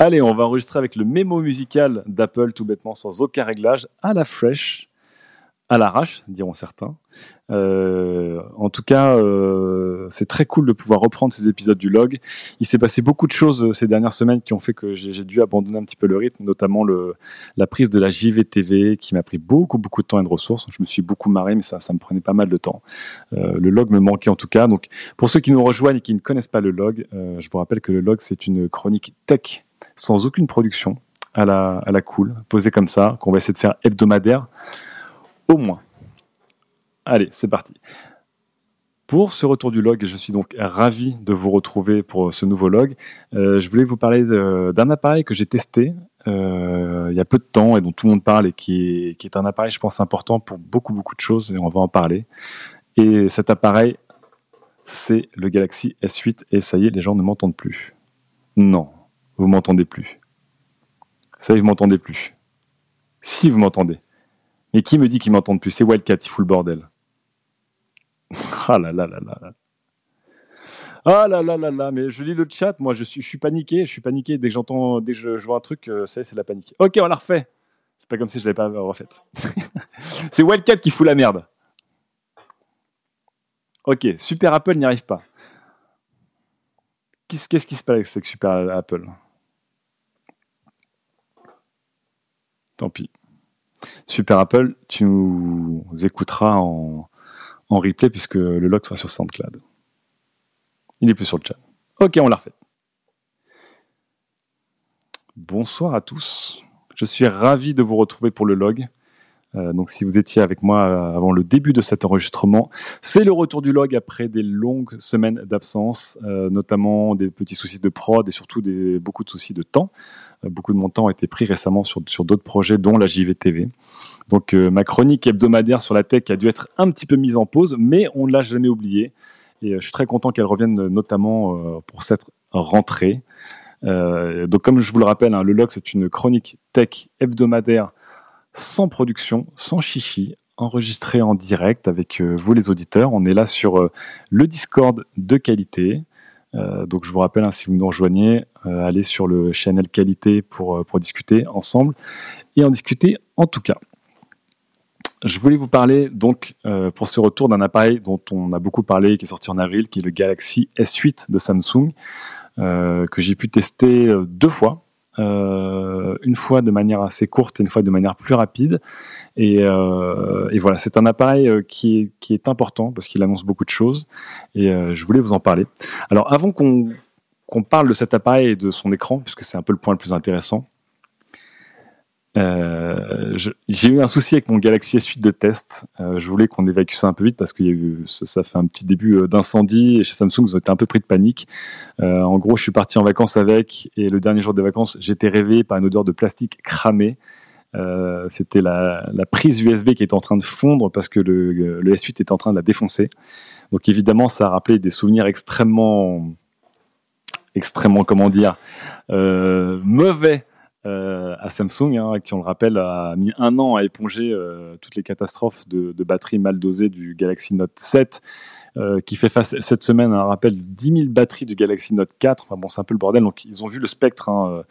Allez, on va enregistrer avec le mémo musical d'Apple, tout bêtement, sans aucun réglage, à la fraîche, à l'arrache, diront certains. Euh, en tout cas, euh, c'est très cool de pouvoir reprendre ces épisodes du log. Il s'est passé beaucoup de choses euh, ces dernières semaines qui ont fait que j'ai dû abandonner un petit peu le rythme, notamment la prise de la JVTV qui m'a pris beaucoup, beaucoup de temps et de ressources. Je me suis beaucoup marré, mais ça, ça me prenait pas mal de temps. Le log me manquait en tout cas. Donc, pour ceux qui nous rejoignent et qui ne connaissent pas le log, je vous rappelle que le log, c'est une chronique tech sans aucune production, à la, à la cool, posée comme ça, qu'on va essayer de faire hebdomadaire, au moins. Allez, c'est parti. Pour ce retour du log, je suis donc ravi de vous retrouver pour ce nouveau log. Euh, je voulais vous parler d'un appareil que j'ai testé euh, il y a peu de temps et dont tout le monde parle et qui est, qui est un appareil, je pense, important pour beaucoup, beaucoup de choses et on va en parler. Et cet appareil, c'est le Galaxy S8 et ça y est, les gens ne m'entendent plus. Non, vous m'entendez plus. Ça vous m'entendez plus. Si vous m'entendez. Mais qui me dit qu'ils m'entendent plus? C'est Wildcat, il fout le bordel. Ah là là là là. Ah là là là là, mais je lis le chat, moi je suis, paniqué, je suis paniqué dès que j'entends, dès que je, je, vois un truc, euh, ça c'est la panique. Ok, on l'a refait. C'est pas comme si je l'avais pas refaite. c'est Wildcat qui fout la merde. Ok, Super Apple n'y arrive pas. Qu'est-ce qui se passe avec Super Apple? Tant pis. Super Apple, tu nous écouteras en, en replay puisque le log sera sur SoundCloud. Il est plus sur le chat. Ok, on l'a refait. Bonsoir à tous. Je suis ravi de vous retrouver pour le log. Euh, donc si vous étiez avec moi euh, avant le début de cet enregistrement, c'est le retour du log après des longues semaines d'absence, euh, notamment des petits soucis de prod et surtout beaucoup de soucis de temps. Beaucoup de mon temps a été pris récemment sur, sur d'autres projets, dont la JVTV. Donc ma chronique hebdomadaire sur la tech a dû être un petit peu mise en pause, mais on ne l'a jamais oubliée. Et je suis très content qu'elle revienne notamment pour cette rentrée. donc comme je vous le rappelle, hein, le log c'est une chronique tech hebdomadaire sans production, sans chichi, enregistré en direct avec euh, vous les auditeurs. On est là sur euh, le Discord de qualité. Euh, donc je vous rappelle, hein, si vous nous rejoignez, allez sur le channel qualité pour, pour discuter ensemble et en discuter en tout cas. Je voulais vous parler donc pour ce retour d'un appareil dont on a beaucoup parlé, qui est sorti en avril, qui est le Galaxy S8 de Samsung, que j'ai pu tester deux fois euh, une fois de manière assez courte et une fois de manière plus rapide. Et, euh, voilà, c'est un appareil euh, qui est, important parce qu'il annonce beaucoup de choses et euh, je voulais vous en parler. Alors avant qu'on parle de cet appareil et de son écran, puisque c'est un peu le point le plus intéressant, euh, j'ai eu un souci avec mon Galaxy S8 de test. Euh, je voulais qu'on évacue ça un peu vite parce que y a eu, ça, ça, fait un petit début euh, d'incendie et chez Samsung, ils ont été un peu pris de panique. Euh, en gros, je suis parti en vacances avec et le dernier jour des vacances, j'étais réveillé par une odeur de plastique cramé. Euh, C'était la, la, prise USB qui était en train de fondre parce que le, le, S8 était en train de la défoncer. Donc évidemment, ça a rappelé des souvenirs extrêmement, extrêmement, comment dire, mauvais euh, à Samsung, hein, qui, on le rappelle, a mis un an à éponger euh, toutes les catastrophes de, de batteries mal dosées du Galaxy Note 7, euh, qui fait face cette semaine à un rappel de 10 000 batteries du Galaxy Note 4. Enfin bon, c'est un peu le bordel. Donc, ils ont vu le spectre hein,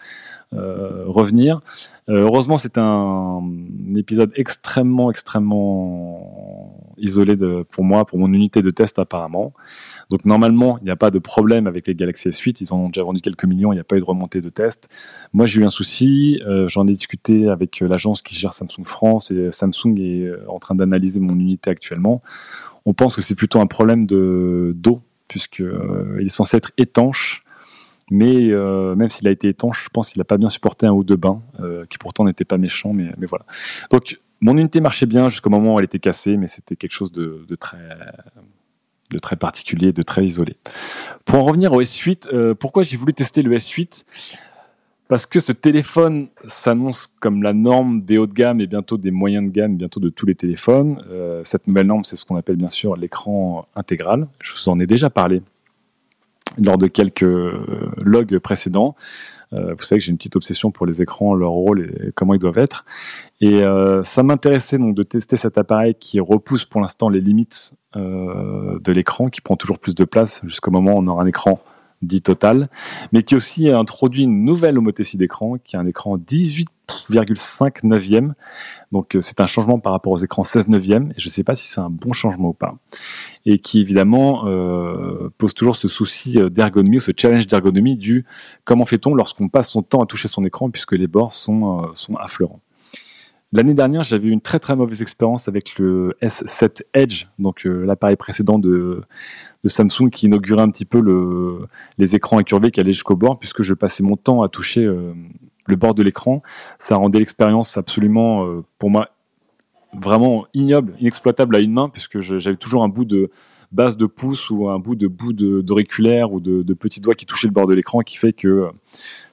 euh, euh, revenir. heureusement, c'est un, épisode extrêmement, extrêmement isolé de, pour moi, pour mon unité de test apparemment. Donc normalement, il n'y a pas de problème avec les Galaxy S8. Ils en ont déjà vendu quelques millions. Il n'y a pas eu de remontée de test. Moi, j'ai eu un souci. J'en ai discuté avec l'agence qui gère Samsung France et Samsung est en train d'analyser mon unité actuellement. On pense que c'est plutôt un problème de d'eau puisque euh, est censé être étanche. Mais euh, même s'il a été étanche, je pense qu'il n'a pas bien supporté un ou deux bains, euh, qui pourtant n'était pas méchant, mais, voilà. Donc mon unité marchait bien jusqu'au moment où elle était cassée, mais c'était quelque chose de, de très de très particulier, de très isolé. Pour en revenir au S8, euh, pourquoi j'ai voulu tester le S8 Parce que ce téléphone s'annonce comme la norme des hauts de gamme et bientôt des moyens de gamme, bientôt de tous les téléphones. Euh, cette nouvelle norme, c'est ce qu'on appelle bien sûr l'écran intégral. Je vous en ai déjà parlé lors de quelques logs précédents. Euh, vous savez que j'ai une petite obsession pour les écrans, leur rôle et comment ils doivent être. Et euh, ça m'intéressait donc de tester cet appareil qui repousse pour l'instant les limites euh, de l'écran, qui prend toujours plus de place jusqu'au moment où on aura un écran dit Total, mais qui aussi a introduit une nouvelle homothétie d'écran, qui est un écran 18,5 neuvième. Donc euh, c'est un changement par rapport aux écrans 16 neuvième, et je ne sais pas si c'est un bon changement ou pas. Et qui évidemment euh, pose toujours ce souci euh, d'ergonomie, ce challenge d'ergonomie du comment fait-on lorsqu'on passe son temps à toucher son écran puisque les bords sont, sont affleurants? L'année dernière, j'avais une très très mauvaise expérience avec le S7 Edge, donc l'appareil précédent de, Samsung qui inaugurait un petit peu le, les écrans incurvés qui allaient jusqu'au bord, puisque je passais mon temps à toucher euh, le bord de l'écran. Ça rendait l'expérience absolument, euh, pour moi, vraiment ignoble, inexploitable à une main, puisque j'avais toujours un bout de base de pouce ou un bout de bout d'auriculaire ou de, de petits doigts qui touchaient le bord de l'écran, qui fait que euh,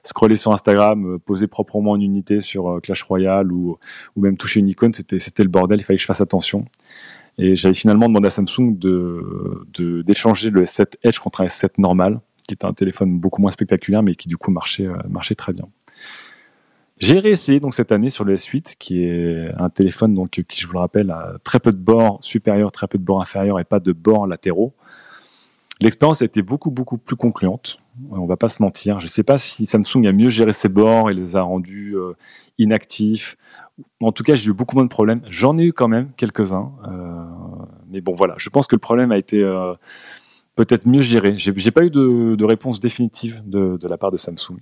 scroller sur Instagram, poser proprement une unité sur Clash Royale ou, même toucher une icône, c'était le bordel, il fallait que je fasse attention. Et j'avais finalement demandé à Samsung de, d'échanger le S7 Edge contre un S7 normal, qui était un téléphone beaucoup moins spectaculaire, mais qui du coup marchait, euh, marchait très bien. J'ai réessayé donc cette année sur le S8, qui est un téléphone donc qui, je vous le rappelle, a très peu de bords supérieurs, très peu de bords inférieurs et pas de bords latéraux. L'expérience a été beaucoup beaucoup plus concluante. On va pas se mentir. Je ne sais pas si Samsung a mieux géré ses bords et les a rendus euh, inactifs. En tout cas, j'ai eu beaucoup moins de problèmes. J'en ai eu quand même quelques-uns. Euh, mais bon, voilà. Je pense que le problème a été euh, peut-être mieux géré. J'ai pas eu de, réponse définitive de, la part de Samsung.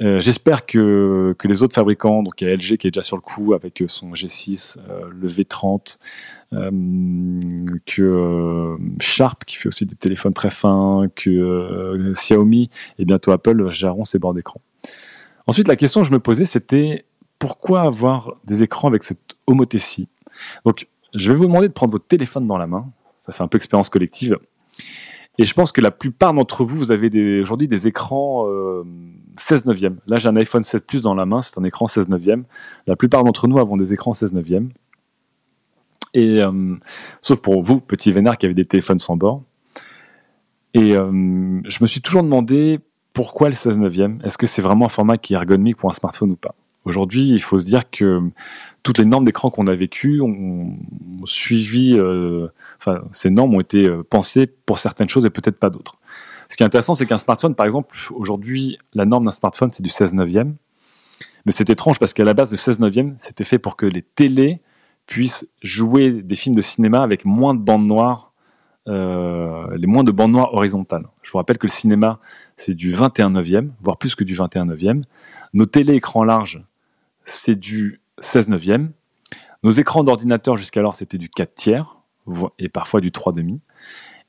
Euh, j'espère que, que, les autres fabricants, donc il y a LG qui est déjà sur le coup avec son G6, le V30, que Sharp qui fait aussi des téléphones très fins, que Xiaomi et bientôt Apple géreront ces bords d'écran. Ensuite, la question que je me posais, c'était pourquoi avoir des écrans avec cette homothétie? Donc, je vais vous demander de prendre votre téléphone dans la main. Ça fait un peu expérience collective. Et je pense que la plupart d'entre vous, vous avez aujourd'hui des écrans 16 euh, neuvième. Là, j'ai un iPhone 7 Plus dans la main, c'est un écran 16 neuvième. La plupart d'entre nous avons des écrans 16 neuvième. Et euh, sauf pour vous, petits vénards qui avez des téléphones sans bord. Et euh, je me suis toujours demandé pourquoi le 16 neuvième. Est-ce que c'est vraiment un format qui est ergonomique pour un smartphone ou pas? Aujourd'hui, il faut se dire que toutes les normes d'écran qu'on a vécues ont, suivi, euh, enfin, ces normes ont été pensées pour certaines choses et peut-être pas d'autres. Ce qui est intéressant, c'est qu'un smartphone, par exemple, aujourd'hui, la norme d'un smartphone, c'est du 16 neuvième. Mais c'est étrange parce qu'à la base, le 16 neuvième, c'était fait pour que les télés puissent jouer des films de cinéma avec moins de bandes noires, euh, les moins de bandes noires horizontales. Je vous rappelle que le cinéma, c'est du 21 neuvième, voire plus que du 21 neuvième. Nos télé écrans larges, c'est du 16 neuvième. Nos écrans d'ordinateur jusqu'alors, c'était du 4 tiers et parfois du 3 demi.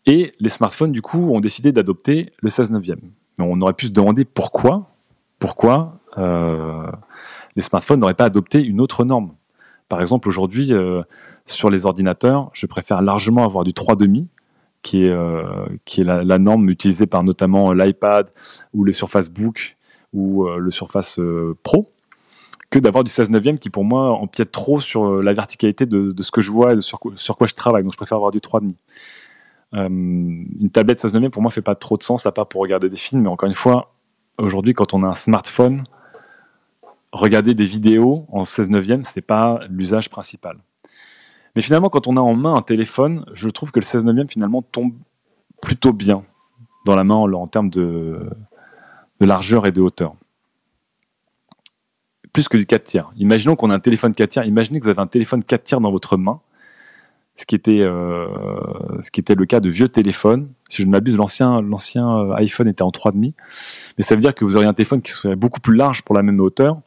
Et les smartphones, du coup, ont décidé d'adopter le 16 neuvième. On aurait pu se demander pourquoi, pourquoi euh, les smartphones n'auraient pas adopté une autre norme. Par exemple, aujourd'hui, euh, sur les ordinateurs, je préfère largement avoir du 3 demi, qui est, euh, qui est la, norme utilisée par notamment l'iPad ou les Surface Book ou le Surface Pro que d'avoir du 16 neuvième qui pour moi empiète trop sur la verticalité de, ce que je vois et de sur, quoi je travaille. Donc je préfère avoir du 3,5. Euh, une tablette 16 neuvième pour moi fait pas trop de sens à part pour regarder des films. Mais encore une fois, aujourd'hui quand on a un smartphone, regarder des vidéos en 16 neuvième, c'est pas l'usage principal. Mais finalement, quand on a en main un téléphone, je trouve que le 16 neuvième finalement tombe plutôt bien dans la main en, termes de largeur et de hauteur plus que du 4 tiers. Imaginons qu'on a un téléphone 4 tiers. Imaginez que vous avez un téléphone 4 tiers dans votre main, ce qui était, euh, ce qui était le cas de vieux téléphones. Si je ne m'abuse, l'ancien, l'ancien euh, iPhone était en 3,5. Mais ça veut dire que vous auriez un téléphone qui serait beaucoup plus large pour la même hauteur,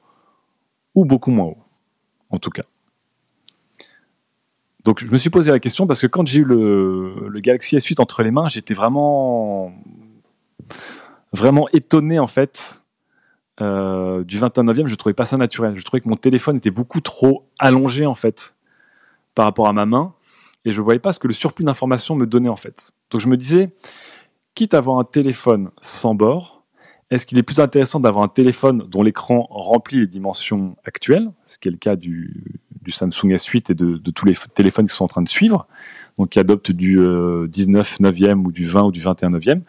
ou beaucoup moins haut, en tout cas. Donc je me suis posé la question parce que quand j'ai eu le, le Galaxy S8 entre les mains, j'étais vraiment, vraiment étonné en fait euh, du 29e, je trouvais pas ça naturel. Je trouvais que mon téléphone était beaucoup trop allongé en fait par rapport à ma main et je voyais pas ce que le surplus d'informations me donnait en fait. Donc je me disais, quitte à avoir un téléphone sans bord, est-ce qu'il est plus intéressant d'avoir un téléphone dont l'écran remplit les dimensions actuelles, ce qui est le cas du, Samsung S8 et de, tous les téléphones qui sont en train de suivre, donc qui adoptent du 19 euh, 9e ou du 20 ou du 21 9e,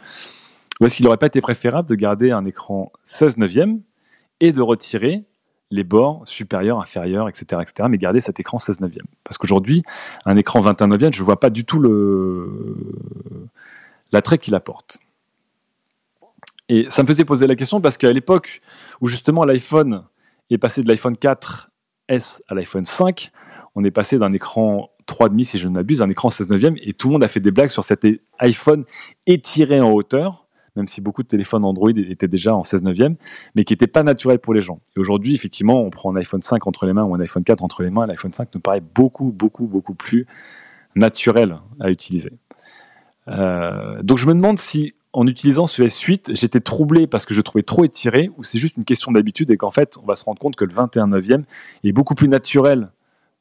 ou est-ce qu'il n'aurait pas été préférable de garder un écran 16 neuvième et de retirer les bords supérieurs, inférieurs, etc., etc., mais garder cet écran 16 neuvième Parce qu'aujourd'hui, un écran 21 neuvième, je ne vois pas du tout l'attrait qu'il apporte. Et ça me faisait poser la question parce qu'à l'époque où justement l'iPhone est passé de l'iPhone 4S à l'iPhone 5, on est passé d'un écran 3,5 si je ne m'abuse, un écran 16 neuvième, et tout le monde a fait des blagues sur cet iPhone étiré en hauteur, même si beaucoup de téléphones Android étaient déjà en 16 neuvième, mais qui n'était pas naturel pour les gens. Et aujourd'hui, effectivement, on prend un iPhone 5 entre les mains ou un iPhone 4 entre les mains, l'iPhone 5 nous paraît beaucoup, beaucoup, beaucoup plus naturel à utiliser. Euh, donc je me demande si en utilisant ce S8, j'étais troublé parce que je trouvais trop étiré, ou c'est juste une question d'habitude et qu'en fait, on va se rendre compte que le 21 neuvième est beaucoup plus naturel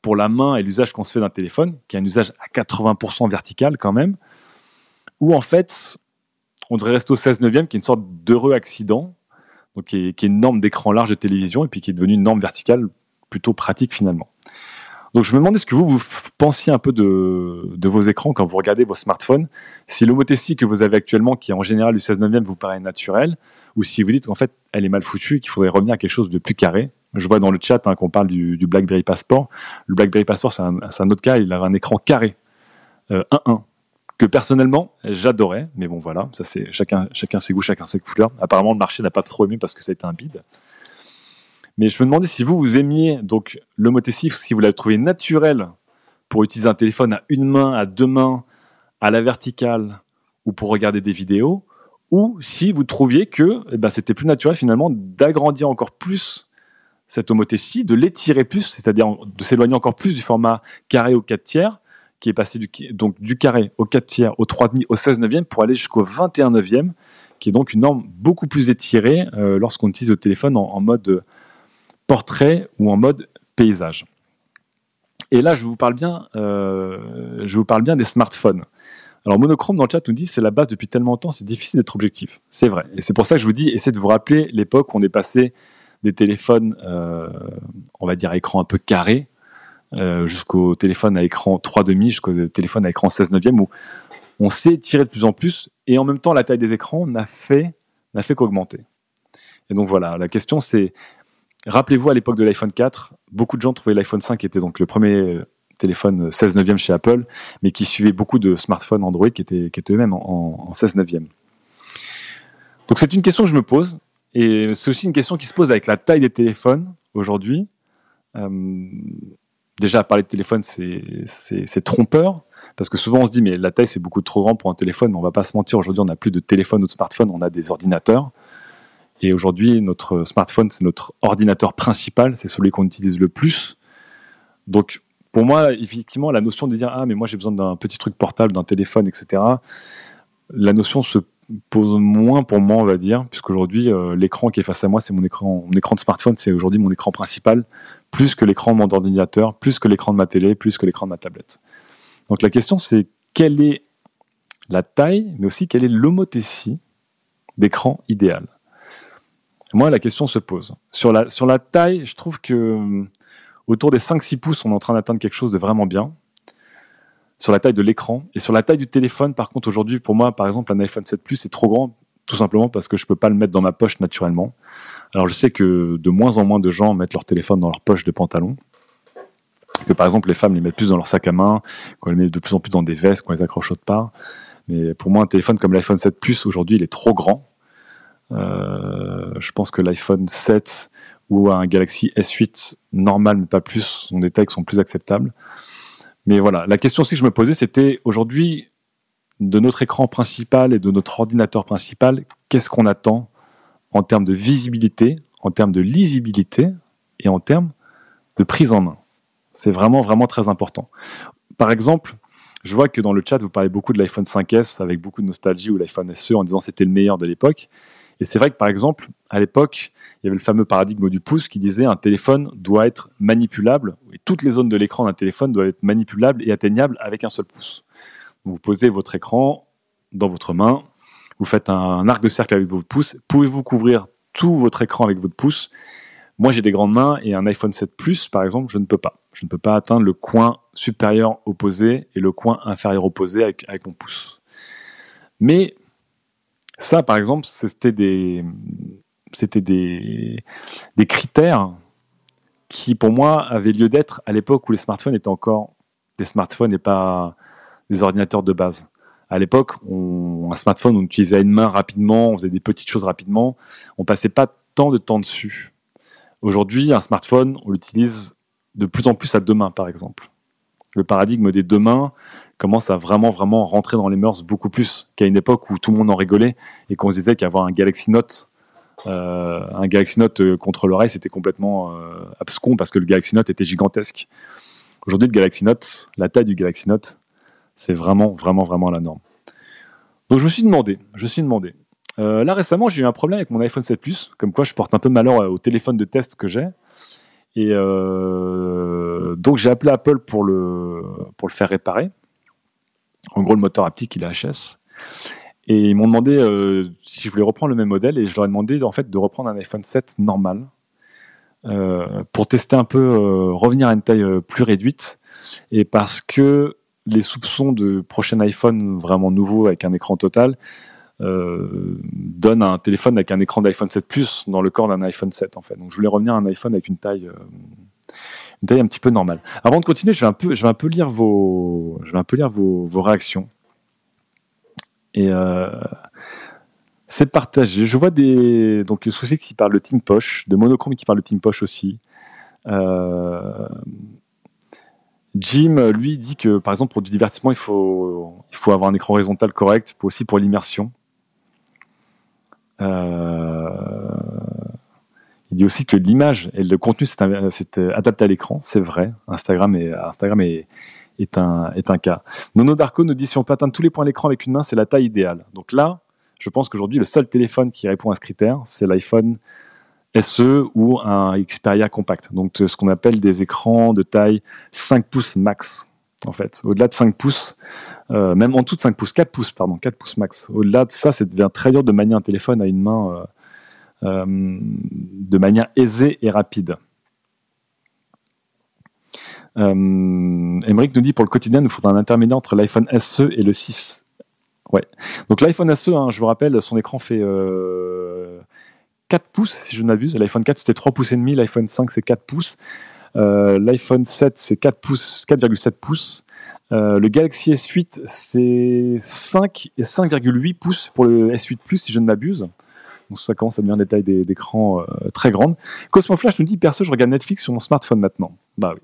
pour la main et l'usage qu'on se fait d'un téléphone, qui est un usage à 80% vertical quand même, ou en fait, on devrait rester au 16 neuvième, qui est une sorte d'heureux accident, donc qui est, une norme d'écran large de télévision, et puis qui est devenue une norme verticale plutôt pratique finalement. Donc je me demandais ce que vous, vous pensiez un peu de, vos écrans quand vous regardez vos smartphones, si l'homothétie que vous avez actuellement, qui est en général du 16 neuvième, vous paraît naturelle, ou si vous dites qu'en fait elle est mal foutue, qu'il faudrait revenir à quelque chose de plus carré. Je vois dans le chat hein, qu'on parle du, BlackBerry Passport. Le BlackBerry Passport, c'est un, un, autre cas, il a un écran carré, 1-1, euh, que personnellement j'adorais, mais bon voilà, ça c'est chacun, chacun ses goûts, chacun ses couleurs. Apparemment le marché n'a pas trop aimé parce que ça a été un bide. Mais je me demandais si vous, vous aimiez donc l'homothétie, si vous l'avez trouvé naturel pour utiliser un téléphone à une main, à deux mains, à la verticale, ou pour regarder des vidéos, ou si vous trouviez que eh ben, c'était plus naturel finalement d'agrandir encore plus cette homothétie, de l'étirer plus, c'est-à-dire de s'éloigner encore plus du format carré au 4 tiers, qui est passé du, donc du carré au 4 tiers, au 3,5, au 16 neuvième, pour aller jusqu'au 21 neuvième, qui est donc une norme beaucoup plus étirée euh, lorsqu'on utilise le téléphone en, mode portrait ou en mode paysage. Et là, je vous parle bien, euh, je vous parle bien des smartphones. Alors Monochrome dans le chat nous dit c'est la base depuis tellement longtemps, c'est difficile d'être objectif. C'est vrai. Et c'est pour ça que je vous dis, essayez de vous rappeler l'époque où on est passé des téléphones, euh, on va dire à écran un peu carré, euh, jusqu'au téléphone à écran 3,5, jusqu'au téléphone à écran 16 neuvième, où on s'est tiré de plus en plus, et en même temps la taille des écrans n'a fait, n'a fait qu'augmenter. Et donc voilà, la question c'est, Rappelez-vous, à l'époque de l'iPhone 4, beaucoup de gens trouvaient l'iPhone 5 était donc le premier euh, téléphone 16 neuvième chez Apple, mais qui suivait beaucoup de smartphones Android qui étaient, qui étaient eux-mêmes en, 16 neuvième. Donc c'est une question que je me pose, et c'est aussi une question qui se pose avec la taille des téléphones aujourd'hui. Euh, déjà, parler de téléphone, c'est trompeur, parce que souvent on se dit, mais la taille c'est beaucoup trop grand pour un téléphone, on va pas se mentir, aujourd'hui on n'a plus de téléphone ou de smartphone, on a des ordinateurs. Et aujourd'hui, notre smartphone, c'est notre ordinateur principal, c'est celui qu'on utilise le plus. Donc, pour moi, effectivement, la notion de dire Ah, mais moi j'ai besoin d'un petit truc portable, d'un téléphone, etc., la notion se pose moins pour moi, on va dire, puisqu'aujourd'hui, euh, l'écran qui est face à moi, c'est mon écran, mon écran de smartphone, c'est aujourd'hui mon écran principal, plus que l'écran de mon ordinateur, plus que l'écran de ma télé, plus que l'écran de ma tablette. Donc la question, c'est quelle est la taille, mais aussi quelle est l'homothétie d'écran idéal? Moi, la question se pose. Sur la, taille, je trouve que euh, autour des 5-6 pouces, on est en train d'atteindre quelque chose de vraiment bien. Sur la taille de l'écran. Et sur la taille du téléphone, par contre, aujourd'hui, pour moi, par exemple, un iPhone 7 Plus est trop grand, tout simplement parce que je ne peux pas le mettre dans ma poche naturellement. Alors, je sais que de moins en moins de gens mettent leur téléphone dans leur poche de pantalon. Que par exemple, les femmes les mettent plus dans leur sac à main, qu'on les met de plus en plus dans des vestes, qu'on les accroche autre part. Mais pour moi, un téléphone comme l'iPhone 7 Plus, aujourd'hui, il est trop grand euh, je pense que l'iPhone 7 ou un Galaxy S8 normal, mais pas plus, sont des tailles qui sont plus acceptables. Mais voilà, la question aussi que je me posais, c'était aujourd'hui, de notre écran principal et de notre ordinateur principal, qu'est-ce qu'on attend en termes de visibilité, en termes de lisibilité et en termes de prise en main C'est vraiment, vraiment très important. Par exemple, je vois que dans le chat, vous parlez beaucoup de l'iPhone 5S avec beaucoup de nostalgie ou l'iPhone SE en disant c'était le meilleur de l'époque. Et c'est vrai que par exemple, à l'époque, il y avait le fameux paradigme du pouce qui disait un téléphone doit être manipulable, et toutes les zones de l'écran d'un téléphone doivent être manipulables et atteignables avec un seul pouce. vous posez votre écran dans votre main, vous faites un arc de cercle avec votre pouce, pouvez-vous couvrir tout votre écran avec votre pouce? Moi j'ai des grandes mains et un iPhone 7 Plus par exemple, je ne peux pas. Je ne peux pas atteindre le coin supérieur opposé et le coin inférieur opposé avec, mon pouce. Mais ça, par exemple, c'était des critères qui, pour moi, avaient lieu d'être à l'époque où les smartphones étaient encore des smartphones et pas des ordinateurs de base. À l'époque, un smartphone, on utilisait une main rapidement, on faisait des petites choses rapidement, on passait pas tant de temps dessus. Aujourd'hui, un smartphone, on l'utilise de plus en plus à deux mains, par exemple. Le paradigme des deux mains commence à vraiment, vraiment rentrer dans les mœurs beaucoup plus qu'à une époque où tout le monde en rigolait et qu'on se disait qu'avoir un Galaxy Note, euh, un Galaxy Note euh, contre l'oreille, c'était complètement euh, abscon parce que le Galaxy Note était gigantesque. Aujourd'hui, le Galaxy Note, la taille du Galaxy Note, c'est vraiment, vraiment, vraiment la norme. Donc je me suis demandé, je me suis demandé. là récemment, j'ai eu un problème avec mon iPhone 7 Plus, comme quoi je porte un peu malheur au téléphone de test que j'ai. Et euh, donc j'ai appelé Apple pour le, faire réparer. En gros, le moteur haptique, il est HS. Et ils m'ont demandé euh, si je voulais reprendre le même modèle et je leur ai demandé en fait de reprendre un iPhone 7 normal euh, pour tester un peu, revenir à une taille plus réduite. Et parce que les soupçons de prochain iPhone vraiment nouveau avec un écran total euh, donne un téléphone avec un écran d'iPhone 7 Plus dans le corps d'un iPhone 7 en fait. Donc je voulais revenir à un iPhone avec une taille, euh, taille un petit peu normale. Avant de continuer, je vais un peu, je vais un peu lire vos, je vais un peu lire vos, réactions. Et euh, c'est partagé. Je vois des donc souci qui parle de Team Poche, de Monochrome qui parle de Team Poche aussi. Jim, lui, dit que par exemple pour du divertissement, il faut, avoir un écran horizontal correct, aussi pour l'immersion. Euh, il dit aussi que l'image et le contenu c'est adapté à l'écran, c'est vrai. Instagram est, Instagram un, est un cas. Nono Darko nous dit si on peut atteindre tous les points à l'écran avec une main, c'est la taille idéale. Donc là, je pense qu'aujourd'hui, le seul téléphone qui répond à ce critère, c'est l'iPhone SE ou un Xperia compact. Donc ce qu'on appelle des écrans de taille 5 pouces max. En fait, au-delà de 5 pouces, euh, même en dessous de 5 pouces, 4 pouces, pardon, 4 pouces max. Au-delà de ça, ça devient très dur de manier un téléphone à une main euh, euh, de manière aisée et rapide. Euh, nous dit pour le quotidien, il nous faudra un intermédiaire entre l'iPhone SE et le 6. Ouais. Donc l'iPhone SE, hein, je vous rappelle, son écran fait 4 pouces, si je ne m'abuse. L'iPhone 4, c'était 3 pouces et demi. L'iPhone 5, c'est 4 pouces. L'iPhone 7, c'est 4 pouces, 4,7 pouces. Euh, le Galaxy S8, c'est 5 et 5,8 pouces pour le S8 Plus, si je ne m'abuse. Donc ça commence à devenir des tailles d'écran euh, très grandes. Cosmo Flash nous dit perso, je regarde Netflix sur mon smartphone maintenant. Bah oui.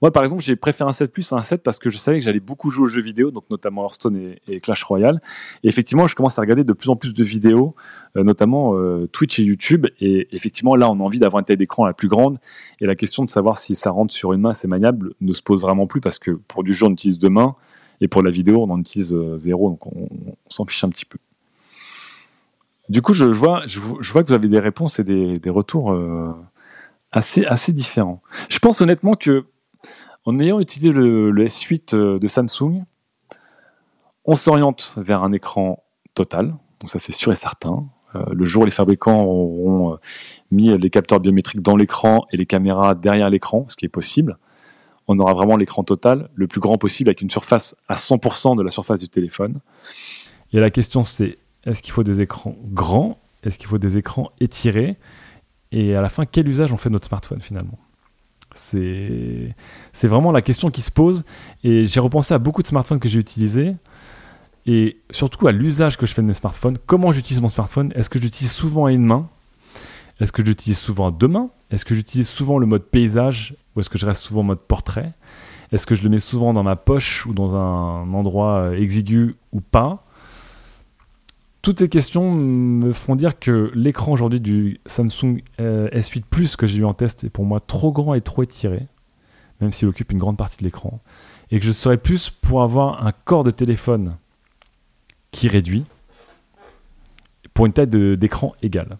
Moi, par exemple, j'ai préféré un 7 Plus à un 7 parce que je savais que j'allais beaucoup jouer aux jeux vidéo, donc notamment Hearthstone et, Clash Royale. Et effectivement, je commence à regarder de plus en plus de vidéos, euh, notamment euh, Twitch et YouTube. Et effectivement, là, on a envie d'avoir une taille d'écran la plus grande. Et la question de savoir si ça rentre sur une main, c'est maniable, ne se pose vraiment plus parce que pour du jeu, on utilise deux mains. Et pour la vidéo, on en utilise euh, zéro, donc on, s'en fiche un petit peu. Du coup, je vois, je, vois que vous avez des réponses et des, retours assez, assez différents. Je pense honnêtement que en ayant utilisé le, S8 euh, de Samsung, on s'oriente vers un écran total, donc ça c'est sûr et certain. Euh, le jour où les fabricants auront euh, mis les capteurs biométriques dans l'écran et les caméras derrière l'écran, ce qui est possible, on aura vraiment l'écran total, le plus grand possible, avec une surface à 100% de la surface du téléphone. Et la question c'est, est-ce qu'il faut des écrans grands? Est-ce qu'il faut des écrans étirés? Et à la fin, quel usage on fait de notre smartphone finalement? C'est vraiment la question qui se pose. Et j'ai repensé à beaucoup de smartphones que j'ai utilisés. Et surtout à l'usage que je fais de mes smartphones. Comment j'utilise mon smartphone? Est-ce que j'utilise souvent à une main? Est-ce que j'utilise souvent à deux mains? Est-ce que j'utilise souvent le mode paysage? Ou est-ce que je reste souvent en mode portrait? Est-ce que je le mets souvent dans ma poche ou dans un endroit exigu ou pas? Toutes ces questions me font dire que l'écran aujourd'hui du Samsung euh, S8 Plus que j'ai eu en test est pour moi trop grand et trop étiré, même s'il occupe une grande partie de l'écran, et que je serais plus pour avoir un corps de téléphone qui réduit pour une taille d'écran égale.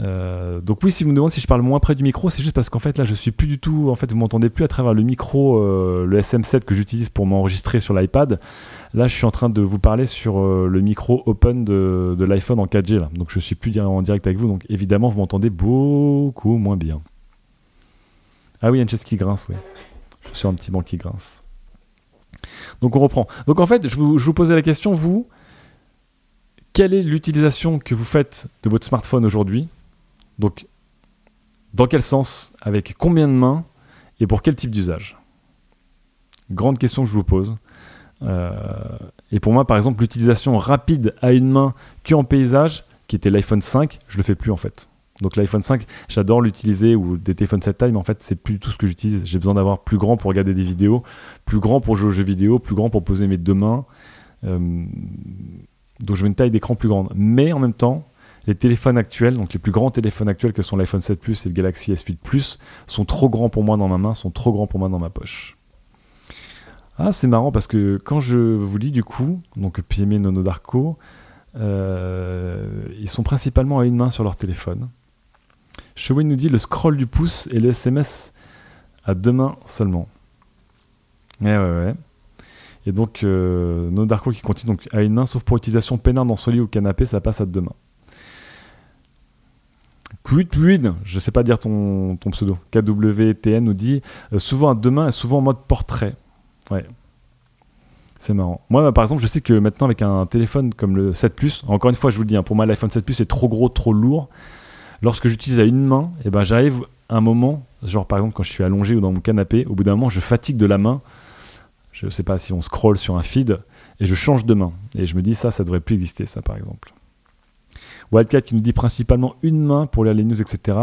Euh, donc oui, si vous me demandez si je parle moins près du micro, c'est juste parce qu'en fait là, je suis plus du tout. En fait, vous m'entendez plus à travers le micro, euh, le SM7 que j'utilise pour m'enregistrer sur l'iPad. Là, je suis en train de vous parler sur euh, le micro open de, l'iPhone en 4G là. Donc je suis plus en direct avec vous. Donc évidemment, vous m'entendez beaucoup moins bien. Ah oui, il y a une chaise qui grince, oui. Je suis un petit banc qui grince. Donc on reprend. Donc en fait, je vous posais la question, vous, quelle est l'utilisation que vous faites de votre smartphone aujourd'hui? Donc, dans quel sens Avec combien de mains Et pour quel type d'usage? Grande question que je vous pose. et pour moi, par exemple, l'utilisation rapide à une main qu'en paysage, qui était l'iPhone 5, je le fais plus en fait. Donc l'iPhone 5, j'adore l'utiliser ou des téléphones 7 taille, mais en fait, c'est plus tout ce que j'utilise. J'ai besoin d'avoir plus grand pour regarder des vidéos, plus grand pour jouer aux jeux vidéo, plus grand pour poser mes deux mains. Euh, donc je veux une taille d'écran plus grande. Mais en même temps, les téléphones actuels, donc les plus grands téléphones actuels que sont l'iPhone 7 Plus et le Galaxy S8 Plus, sont trop grands pour moi dans ma main, sont trop grands pour moi dans ma poche. Ah, c'est marrant parce que quand je vous lis du coup, donc PME Nono Darko, euh, ils sont principalement à une main sur leur téléphone. Chewin nous dit le scroll du pouce et le SMS à deux mains seulement. Ouais, ouais, ouais. Et donc, euh, Nodarko qui continue donc, à une main, sauf pour utilisation peinard dans son lit ou canapé, ça passe à deux mains. Quid, je sais pas dire ton, pseudo. KWTN nous dit euh, souvent à deux mains et souvent en mode portrait. Ouais. C'est marrant. Moi, bah, par exemple, je sais que maintenant, avec un téléphone comme le 7 Plus, encore une fois, je vous le dis, hein, pour moi, l'iPhone 7 Plus est trop gros, trop lourd lorsque j'utilise à une main, eh ben, j'arrive à un moment, genre par exemple quand je suis allongé ou dans mon canapé, au bout d'un moment, je fatigue de la main. Je ne sais pas si on scrolle sur un feed et je change de main. Et je me dis, ça, ça devrait plus exister, ça par exemple. Wildcat qui nous dit principalement une main pour lire les news, etc.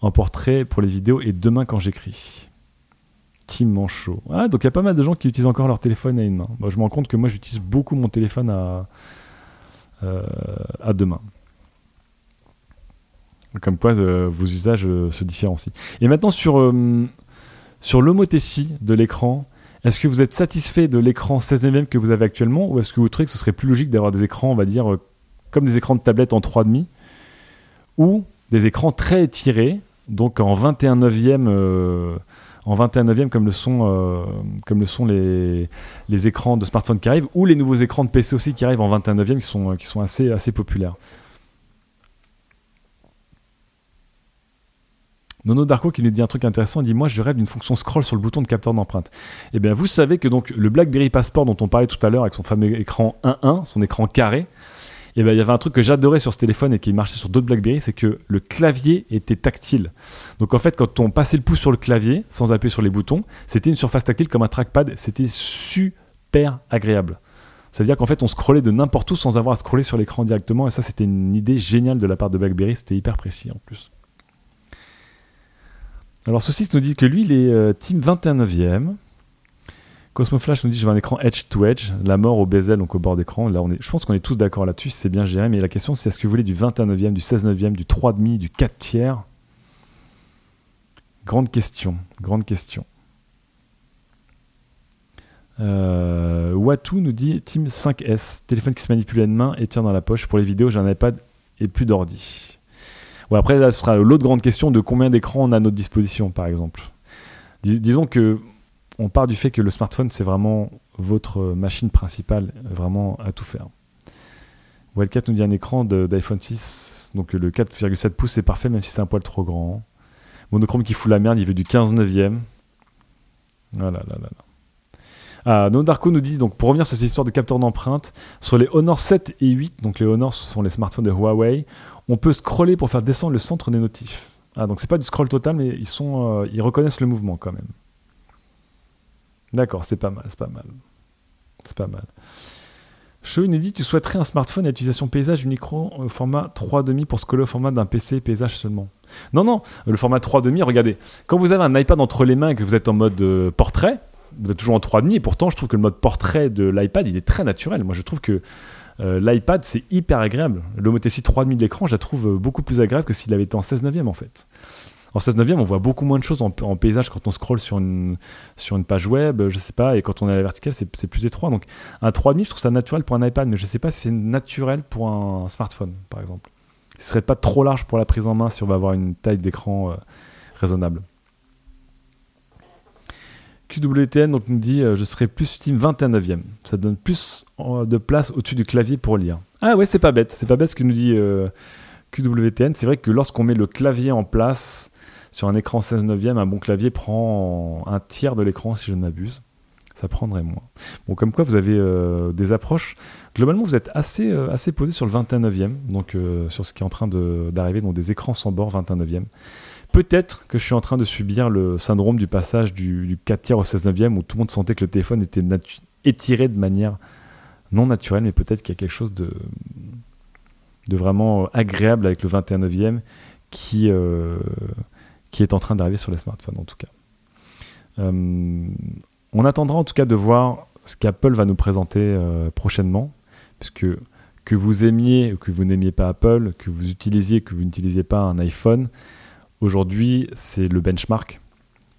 En portrait pour les vidéos et deux mains quand j'écris. Tim Manchot. Ah, donc il y a pas mal de gens qui utilisent encore leur téléphone à une main. Moi, je me rends compte que moi, j'utilise beaucoup mon téléphone à, euh, deux mains. Comme quoi, euh, vos usages euh, se différencient. Et maintenant, sur, sur l'homothétie de l'écran, est-ce que vous êtes satisfait de l'écran 16 neuvième que vous avez actuellement ou est-ce que vous trouvez que ce serait plus logique d'avoir des écrans, on va dire, comme des écrans de tablette en 3,5 ou des écrans très étirés, donc en 21 neuvième en 21 neuvième comme le sont, comme le sont les, les écrans de smartphone qui arrivent, ou les nouveaux écrans de PC aussi qui arrivent en 21 neuvième qui sont, qui sont assez, assez populaires. Nono Darko qui nous dit un truc intéressant, il dit moi je rêve d'une fonction scroll sur le bouton de capteur d'empreinte. Eh bien vous savez que donc le BlackBerry Passport dont on parlait tout à l'heure avec son fameux écran 1.1, son écran carré, eh bien il y avait un truc que j'adorais sur ce téléphone et qui marchait sur d'autres BlackBerry, c'est que le clavier était tactile. Donc en fait quand on passait le pouce sur le clavier sans appuyer sur les boutons, c'était une surface tactile comme un trackpad, c'était super agréable. Ça veut dire qu'en fait, on scrollait de n'importe où sans avoir à scroller sur l'écran directement. Et ça, c'était une idée géniale de la part de BlackBerry. C'était hyper précis en plus. Alors, Saucisse nous dit que lui, il est euh, team 21e. Cosmo Flash nous dit je veux un écran edge to edge, la mort au bezel, donc au bord d'écran. Là, on est, je pense qu'on est tous d'accord là-dessus, c'est bien géré. Mais la question, c'est est-ce que vous voulez du 21e, du 16e, du 3,5, du 4 tiers? Grande question, grande question. Euh, Watu nous dit Team 5S, téléphone qui se manipule à une main et tient dans la poche. Pour les vidéos, j'ai un iPad et plus d'ordi après, là, ce sera l'autre grande question de combien d'écrans on a à notre disposition, par exemple. disons que on part du fait que le smartphone, c'est vraiment votre machine principale, vraiment à tout faire. Wildcat nous dit un écran d'iPhone 6, donc le 4,7 pouces, c'est parfait, même si c'est un poil trop grand. Monochrome qui fout la merde, il veut du 15 neuvième. Voilà, là, là, là. Ah, nous dit, donc pour revenir sur cette histoire de capteur d'empreinte, sur les Honor 7 et 8, donc les Honor sont les smartphones de Huawei, on peut scroller pour faire descendre le centre des notifs. Ah, donc c'est pas du scroll total, mais ils, sont, euh, ils reconnaissent le mouvement quand même. D'accord, c'est pas mal, c'est pas mal. C'est pas mal. nous dit tu souhaiterais un smartphone à utilisation paysage uniquement au format 3,5 pour scroller au format d'un PC paysage seulement? Non, non, le format 3,5, regardez, quand vous avez un iPad entre les mains et que vous êtes en mode euh, portrait, vous êtes toujours en 3,5 et pourtant je trouve que le mode portrait de l'iPad il est très naturel. Moi je trouve que euh, l'iPad, c'est hyper agréable. L'Homotessi 3,5 d'écran, je la trouve euh, beaucoup plus agréable que s'il avait été en 16 neuvième en fait. En 16 neuvième, on voit beaucoup moins de choses en, paysage quand on scrolle sur une, sur une page web, je sais pas, et quand on est à la verticale, c'est plus étroit. Donc un 3,5, je trouve ça naturel pour un iPad, mais je sais pas si c'est naturel pour un, smartphone, par exemple. Ce serait pas trop large pour la prise en main si on va avoir une taille d'écran euh, raisonnable. QWTN donc, nous dit euh, je serais plus team 29e. Ça donne plus euh, de place au-dessus du clavier pour lire. Ah ouais, c'est pas bête. C'est pas bête ce que nous dit QWTN. C'est vrai que lorsqu'on met le clavier en place sur un écran 16 neuvième, un bon clavier prend un tiers de l'écran si je ne m'abuse. Ça prendrait moins. Bon, comme quoi vous avez des approches. Globalement, vous êtes assez, assez posé sur le 29e, donc sur ce qui est en train d'arriver, donc des écrans sans bord 29e. Peut-être que je suis en train de subir le syndrome du passage du, 4 tiers au 16 neuvième où tout le monde sentait que le téléphone était étiré de manière non naturelle, mais peut-être qu'il y a quelque chose de, de vraiment agréable avec le 21e qui, euh, qui est en train d'arriver sur les smartphones en tout cas. Euh, on attendra en tout cas de voir ce qu'Apple va nous présenter euh, prochainement, puisque que vous aimiez ou que vous n'aimiez pas Apple, que vous utilisiez, que vous n'utilisiez pas un iPhone, aujourd'hui c'est le benchmark.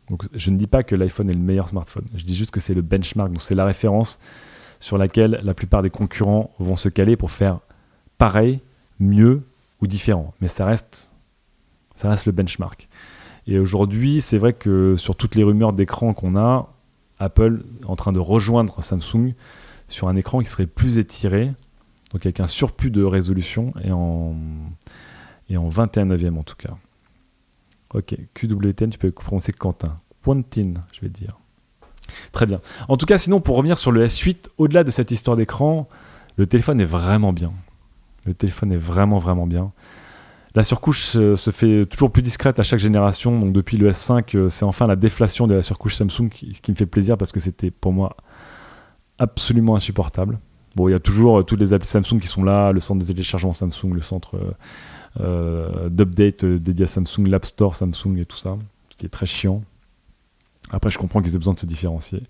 Donc je ne dis pas que l'iPhone est le meilleur smartphone, je dis juste que c'est le benchmark, donc c'est la référence sur laquelle la plupart des concurrents vont se caler pour faire pareil, mieux ou différent. Mais ça reste, ça reste le benchmark. Et aujourd'hui, c'est vrai que sur toutes les rumeurs d'écran qu'on a, Apple est en train de rejoindre Samsung sur un écran qui serait plus étiré, donc avec un surplus de résolution et en, et en 21 e en tout cas. Ok, QWTN, tu peux prononcer Quentin. Quentin, je vais dire. Très bien. En tout cas, sinon, pour revenir sur le S8, au-delà de cette histoire d'écran, le téléphone est vraiment bien. Le téléphone est vraiment, vraiment bien. La surcouche se fait toujours plus discrète à chaque génération. Donc depuis le S5, euh, c'est enfin la déflation de la surcouche Samsung qui, me fait plaisir parce que c'était pour moi absolument insupportable. Bon, il y a toujours euh, toutes les applis Samsung qui sont là, le centre de téléchargement Samsung, le centre euh, d'update dédié à Samsung, l'App Store Samsung et tout ça, qui est très chiant. Après, je comprends qu'ils aient besoin de se différencier.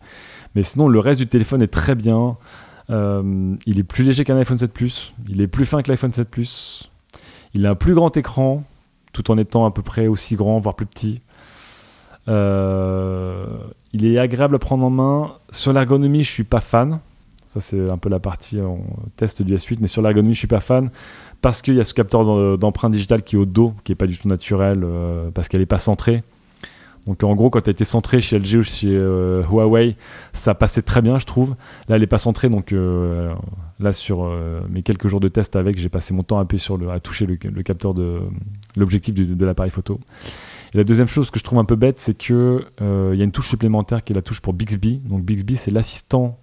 Mais sinon, le reste du téléphone est très bien. Il est plus léger qu'un iPhone 7 Plus. Il est plus fin que l'iPhone 7 Plus. Il a un plus grand écran, tout en étant à peu près aussi grand, voire plus petit. Euh, il est agréable à prendre en main. Sur l'ergonomie, je suis pas fan. Ça, c'est un peu la partie en test du S8. Mais sur l'ergonomie, je suis pas fan parce qu'il y a ce capteur d'empreinte digitale qui est au dos, qui est pas du tout naturel, euh, parce qu'elle est pas centrée. Donc en gros, quand tu été centré chez LG ou chez euh, Huawei, ça passait très bien, je trouve. Là, elle n'est pas centrée, donc euh, là, sur euh, mes quelques jours de test avec, j'ai passé mon temps à, toucher le, capteur de l'objectif de, l'appareil photo. Et la deuxième chose que je trouve un peu bête, c'est qu'il il y a une touche supplémentaire qui est la touche pour Bixby. Donc Bixby, c'est l'assistant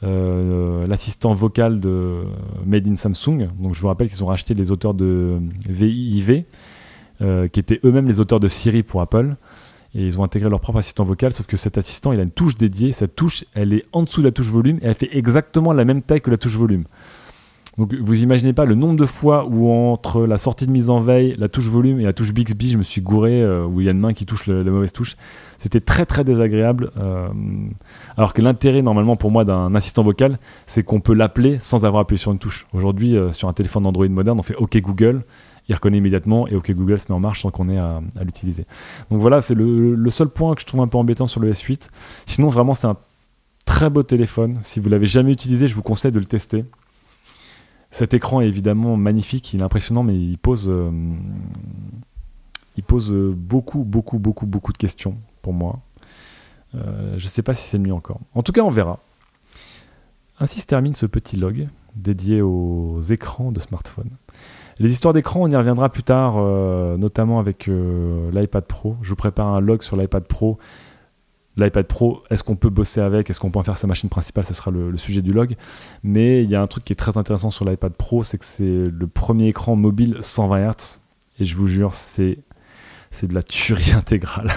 l'assistant vocal de Made in Samsung. Donc je vous rappelle qu'ils ont racheté les auteurs de VIV, qui étaient eux-mêmes les auteurs de Siri pour Apple et ils ont intégré leur propre assistant vocal, sauf que cet assistant, il a une touche dédiée. Cette touche, elle est en dessous de la touche volume et elle fait exactement la même taille que la touche volume. Donc vous imaginez pas le nombre de fois où entre la sortie de mise en veille, la touche volume et la touche Bixby, je me suis gouré, euh, où il y a une main qui touche la mauvaise touche. C'était très très désagréable. Euh, alors que l'intérêt normalement pour moi d'un assistant vocal, c'est qu'on peut l'appeler sans avoir appuyé sur une touche. Aujourd'hui, euh, sur un téléphone Android moderne, on fait OK Google il reconnaît immédiatement et OK Google se met en marche sans qu'on ait à, l'utiliser. Donc voilà, c'est le, seul point que je trouve un peu embêtant sur le S8. Sinon, vraiment, c'est un très beau téléphone. Si vous l'avez jamais utilisé, je vous conseille de le tester. Cet écran est évidemment magnifique, il est impressionnant, mais il pose, euh, il pose beaucoup, beaucoup, beaucoup, beaucoup de questions pour moi. Euh, je ne sais pas si c'est mieux encore. En tout cas, on verra. Ainsi se termine ce petit log dédié aux écrans de smartphone. Les histoires d'écran, on y reviendra plus tard, euh, notamment avec euh, l'iPad Pro. Je vous prépare un log sur l'iPad Pro. L'iPad Pro, est-ce qu'on peut bosser avec? Est-ce qu'on peut en faire sa machine principale? Ce sera le, sujet du log. Mais il y a un truc qui est très intéressant sur l'iPad Pro, c'est que c'est le premier écran mobile 120 Hz. Et je vous jure, c'est, c'est de la tuerie intégrale.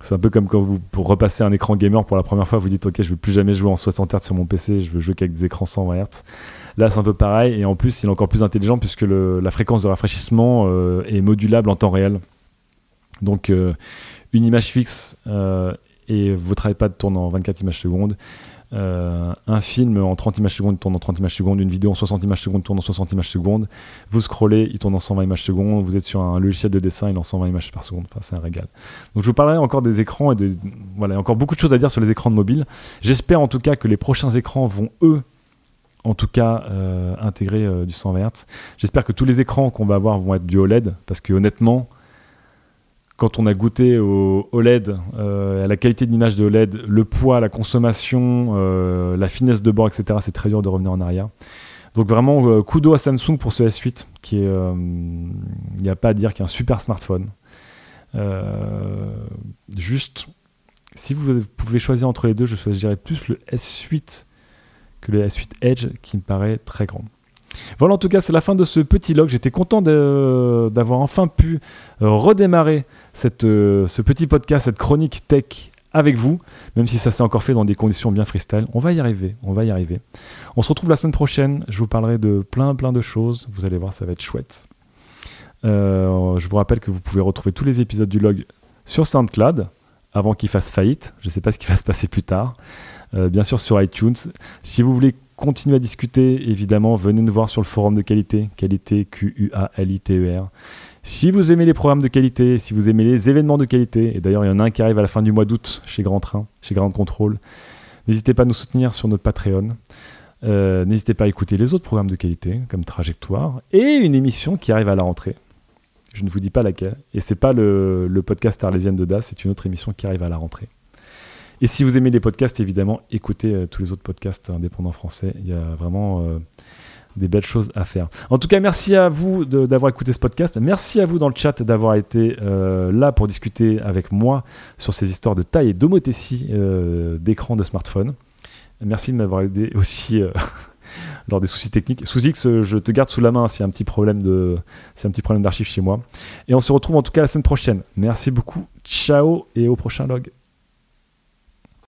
C'est un peu comme quand vous, pour repasser un écran gamer pour la première fois, vous dites Ok, je veux plus jamais jouer en 60 Hz sur mon PC, je veux jouer qu'avec des écrans 120 Hz. Là, c'est un peu pareil. Et en plus, il est encore plus intelligent puisque la fréquence de rafraîchissement euh, est modulable en temps réel. Donc, euh, une image fixe euh, et votre iPad tourne en 24 images secondes. Un film en 30 images secondes tourne en 30 images secondes, une vidéo en 60 images secondes tourne en 60 images secondes. Vous scrollez, il tourne en 120 images secondes. Vous êtes sur un logiciel de dessin, il en 120 images par seconde. Enfin, c'est un régal. Donc, je vous parlerai encore des écrans et voilà, encore beaucoup de choses à dire sur les écrans de mobile. J'espère en tout cas que les prochains écrans vont eux en tout cas euh, intégrer euh, du 120 Hz. J'espère que tous les écrans qu'on va avoir vont être du OLED, parce que honnêtement, quand on a goûté au OLED, euh, à la qualité d'image de OLED, le poids, la consommation, euh, la finesse de bord, etc., c'est très dur de revenir en arrière. Donc vraiment, euh, kudo à Samsung pour ce S8, qui est, il n'y a pas à dire, qui est un super smartphone. juste, si vous pouvez choisir entre les deux, je choisirais plus le S8 que le S8 Edge, qui me paraît très grand. Voilà, en tout cas, c'est la fin de ce petit log. J'étais content d'avoir enfin pu redémarrer cette, euh, ce petit podcast, cette chronique tech avec vous, même si ça s'est encore fait dans des conditions bien freestyle. On va y arriver, on va y arriver. On se retrouve la semaine prochaine. Je vous parlerai de plein, plein de choses. Vous allez voir, ça va être chouette. Euh, je vous rappelle que vous pouvez retrouver tous les épisodes du log sur SoundCloud avant qu'il fasse faillite. Je ne sais pas ce qui va se passer plus tard. Euh, bien sûr sur iTunes. Si vous voulez continuer à discuter, évidemment, venez nous voir sur le forum de qualité, qualité Q-U-A-L-I-T-E-R. Si vous aimez les programmes de qualité, si vous aimez les événements de qualité, et d'ailleurs il y en a un qui arrive à la fin du mois d'août chez Grand Train, chez Grand Contrôle, n'hésitez pas à nous soutenir sur notre Patreon. Euh, n'hésitez pas à écouter les autres programmes de qualité, comme Trajectoire, et une émission qui arrive à la rentrée. Je ne vous dis pas laquelle. Et c'est pas le, podcast Arlésienne de Das, c'est une autre émission qui arrive à la rentrée. Et si vous aimez les podcasts, évidemment, écoutez euh, tous les autres podcasts indépendants français. Il y a vraiment euh, des belles choses à faire. En tout cas, merci à vous d'avoir écouté ce podcast. Merci à vous dans le chat d'avoir été euh, là pour discuter avec moi sur ces histoires de taille et d'homothétie d'écran de smartphone. Merci de m'avoir aidé aussi lors des soucis techniques. Sous X, je te garde sous la main s'il y a un petit problème de, d'archive chez moi. Et on se retrouve en tout cas la semaine prochaine. Merci beaucoup. Ciao et au prochain log.